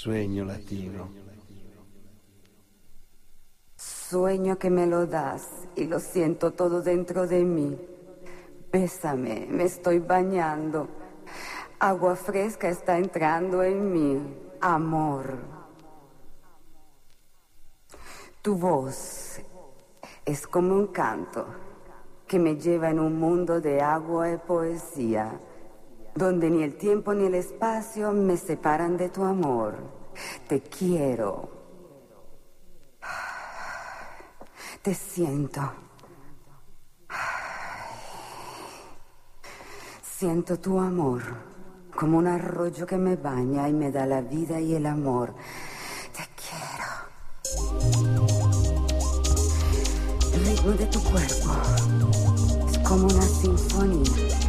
Sueño latino. Sueño que me lo das y lo siento todo dentro de mí. Bésame, me estoy bañando. Agua fresca está entrando en mí. Amor. Tu voz es como un canto que me lleva en un mundo de agua y poesía, donde ni el tiempo ni el espacio me separan de tu amor. Te quiero. Te siento. Siento tu amor como un arroyo que me baña y me da la vida y el amor. Te quiero. El ritmo de tu cuerpo es como una sinfonía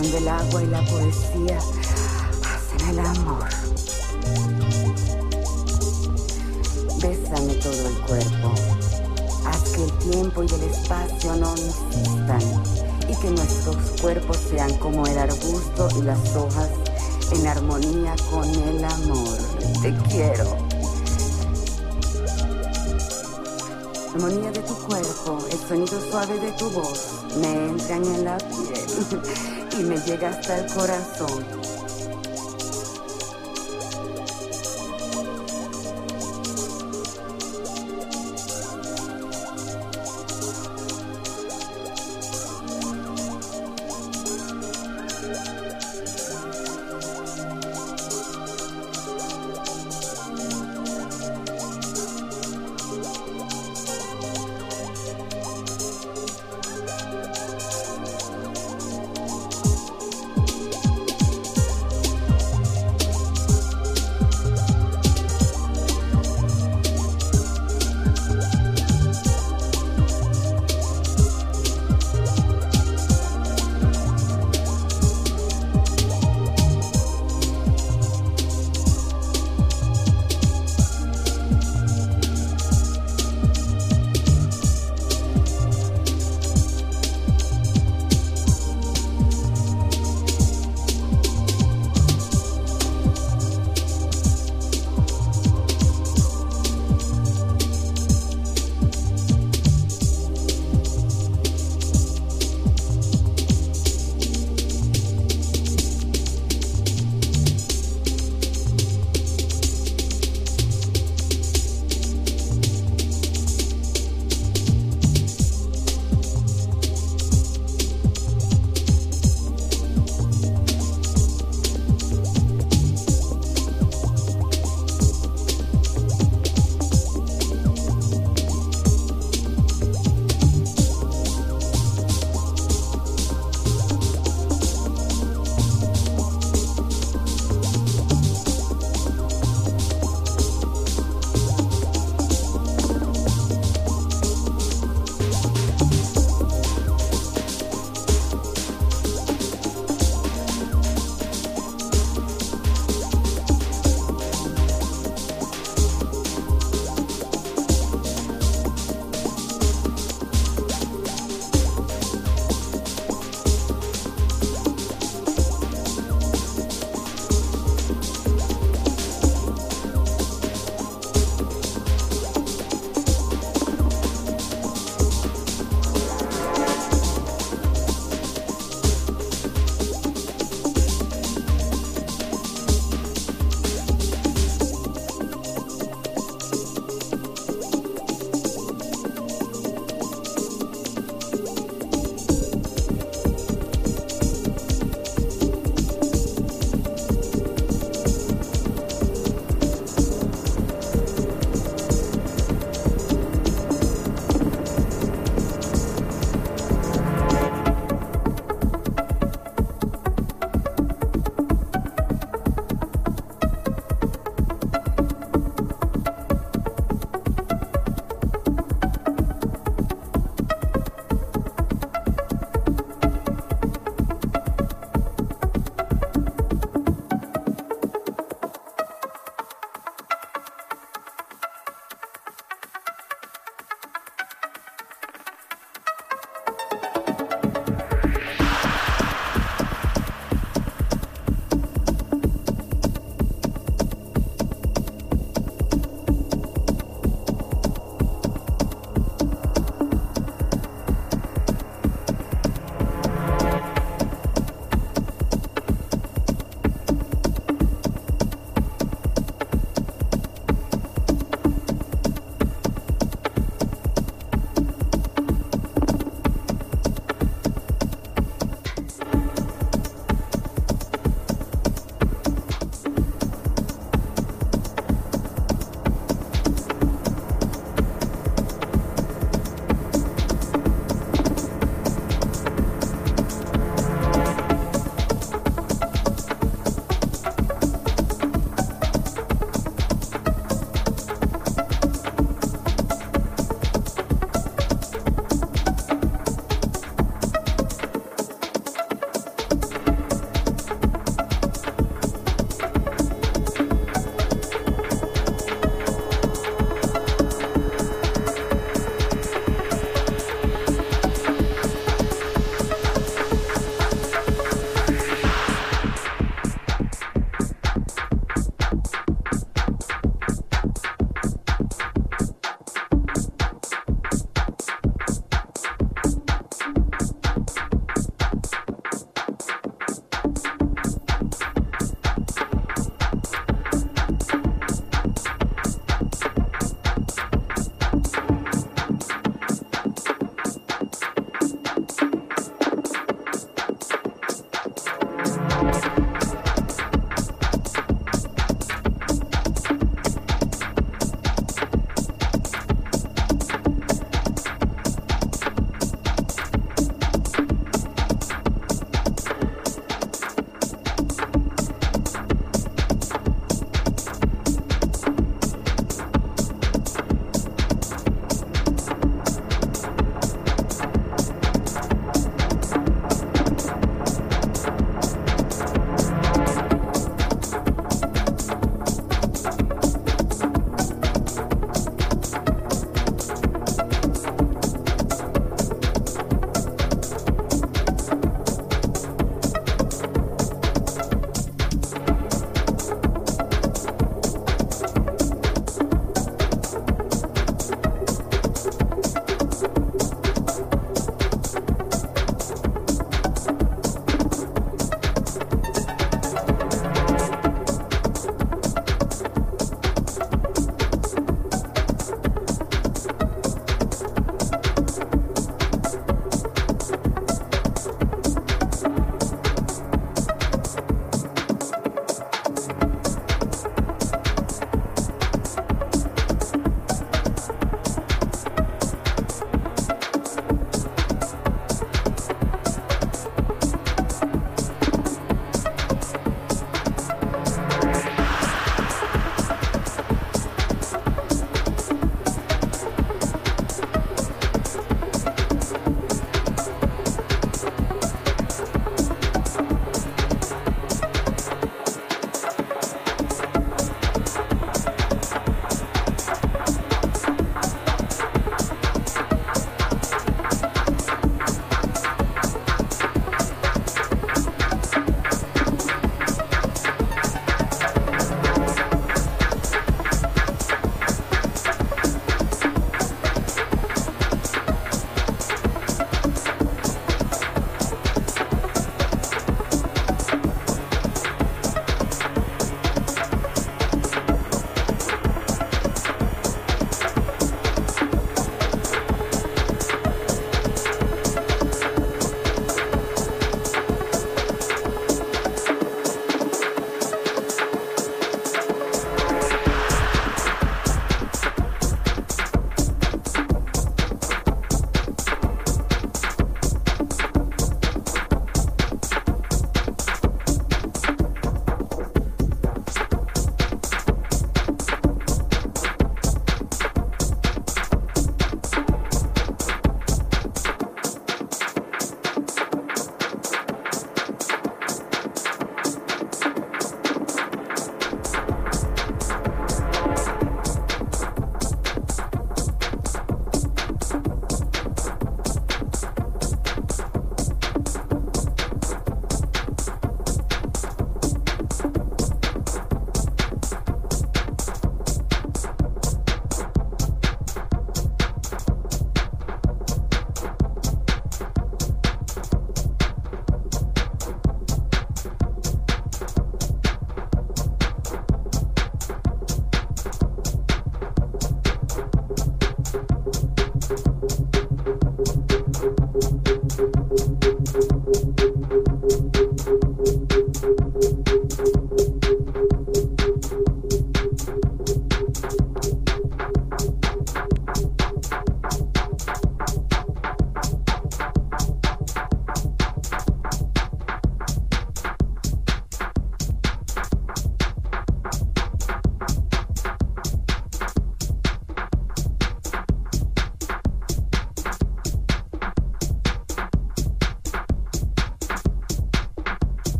donde el agua y la poesía hacen el amor. Bésame todo el cuerpo. Haz que el tiempo y el espacio no insistan y que nuestros cuerpos sean como el arbusto y las hojas en armonía con el amor. Te quiero. armonía de tu cuerpo, el sonido suave de tu voz me entran en la piel y me llega hasta el corazón.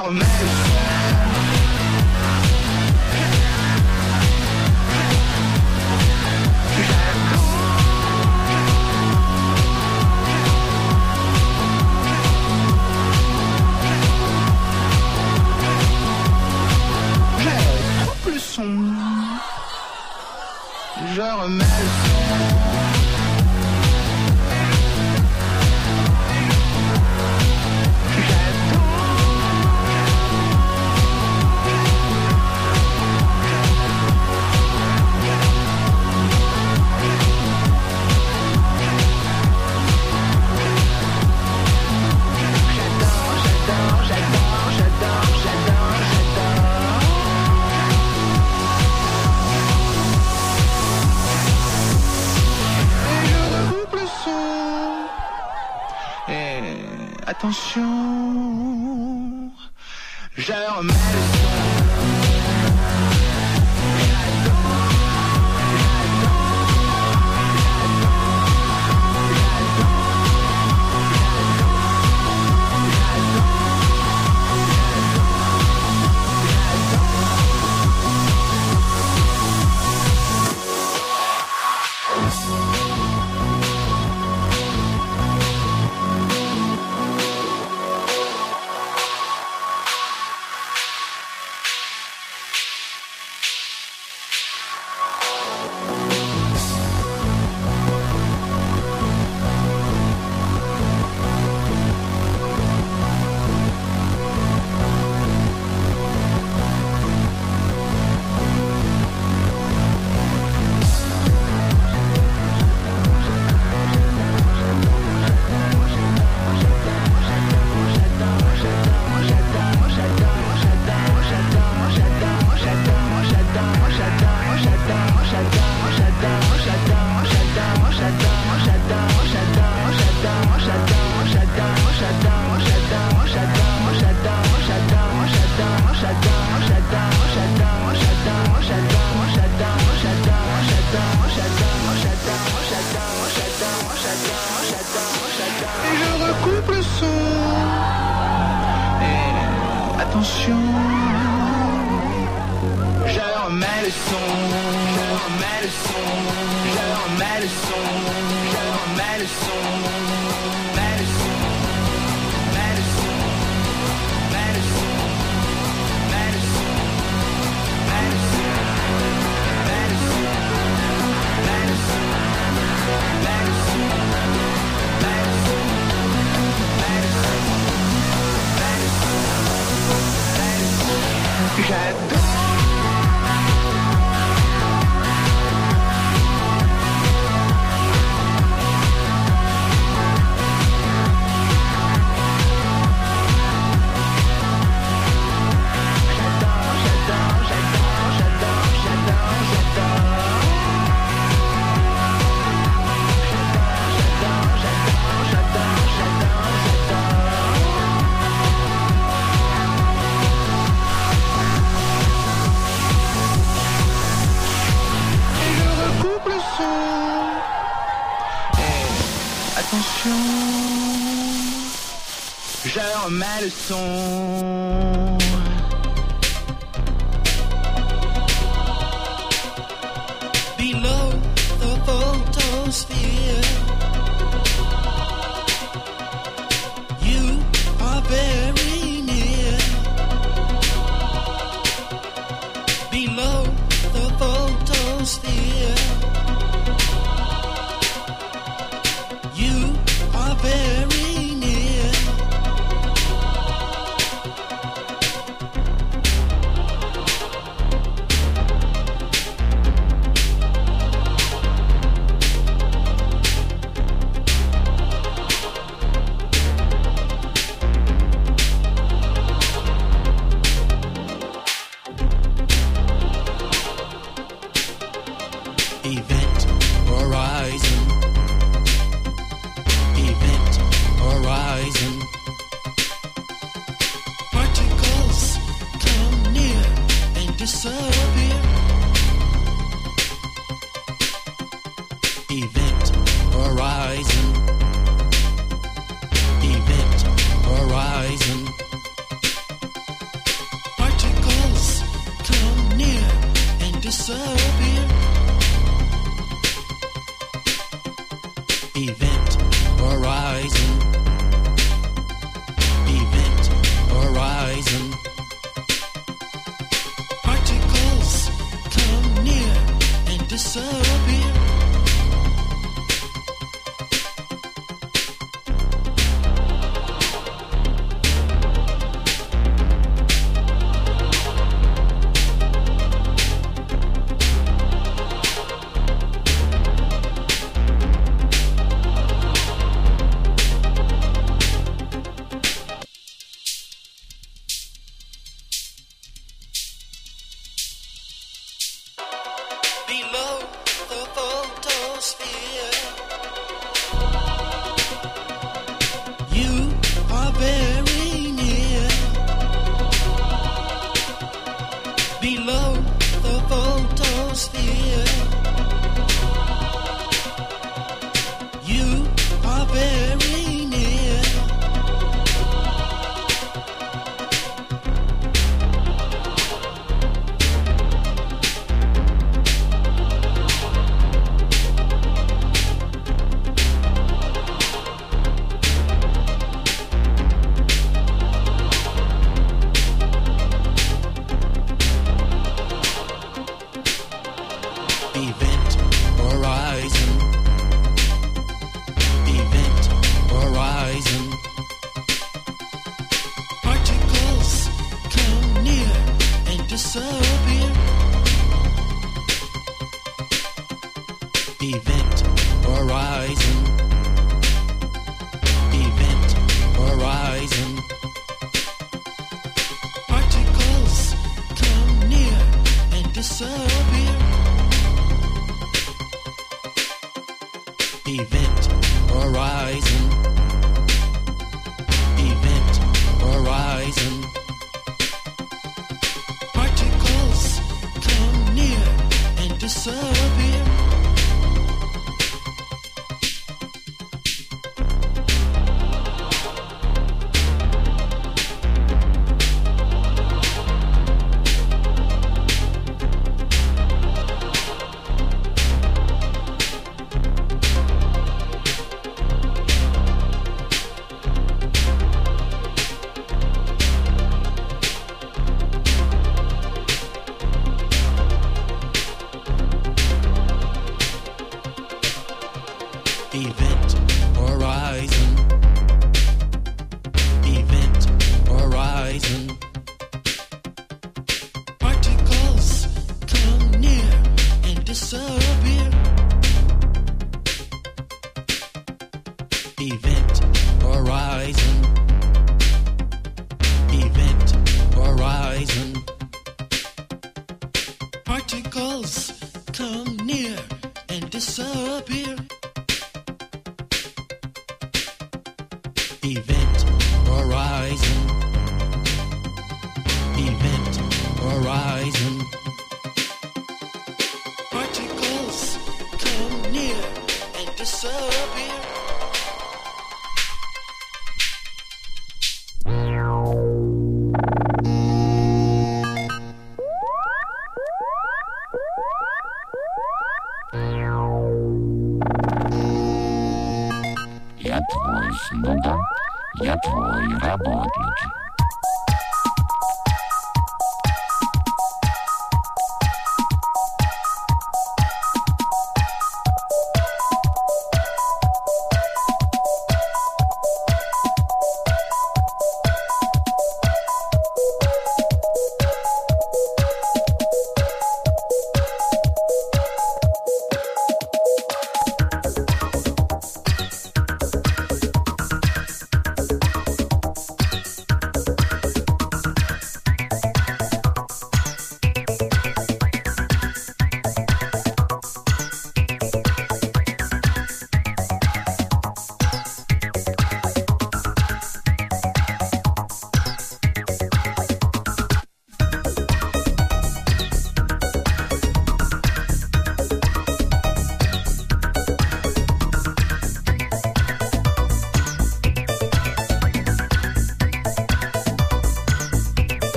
Alabama.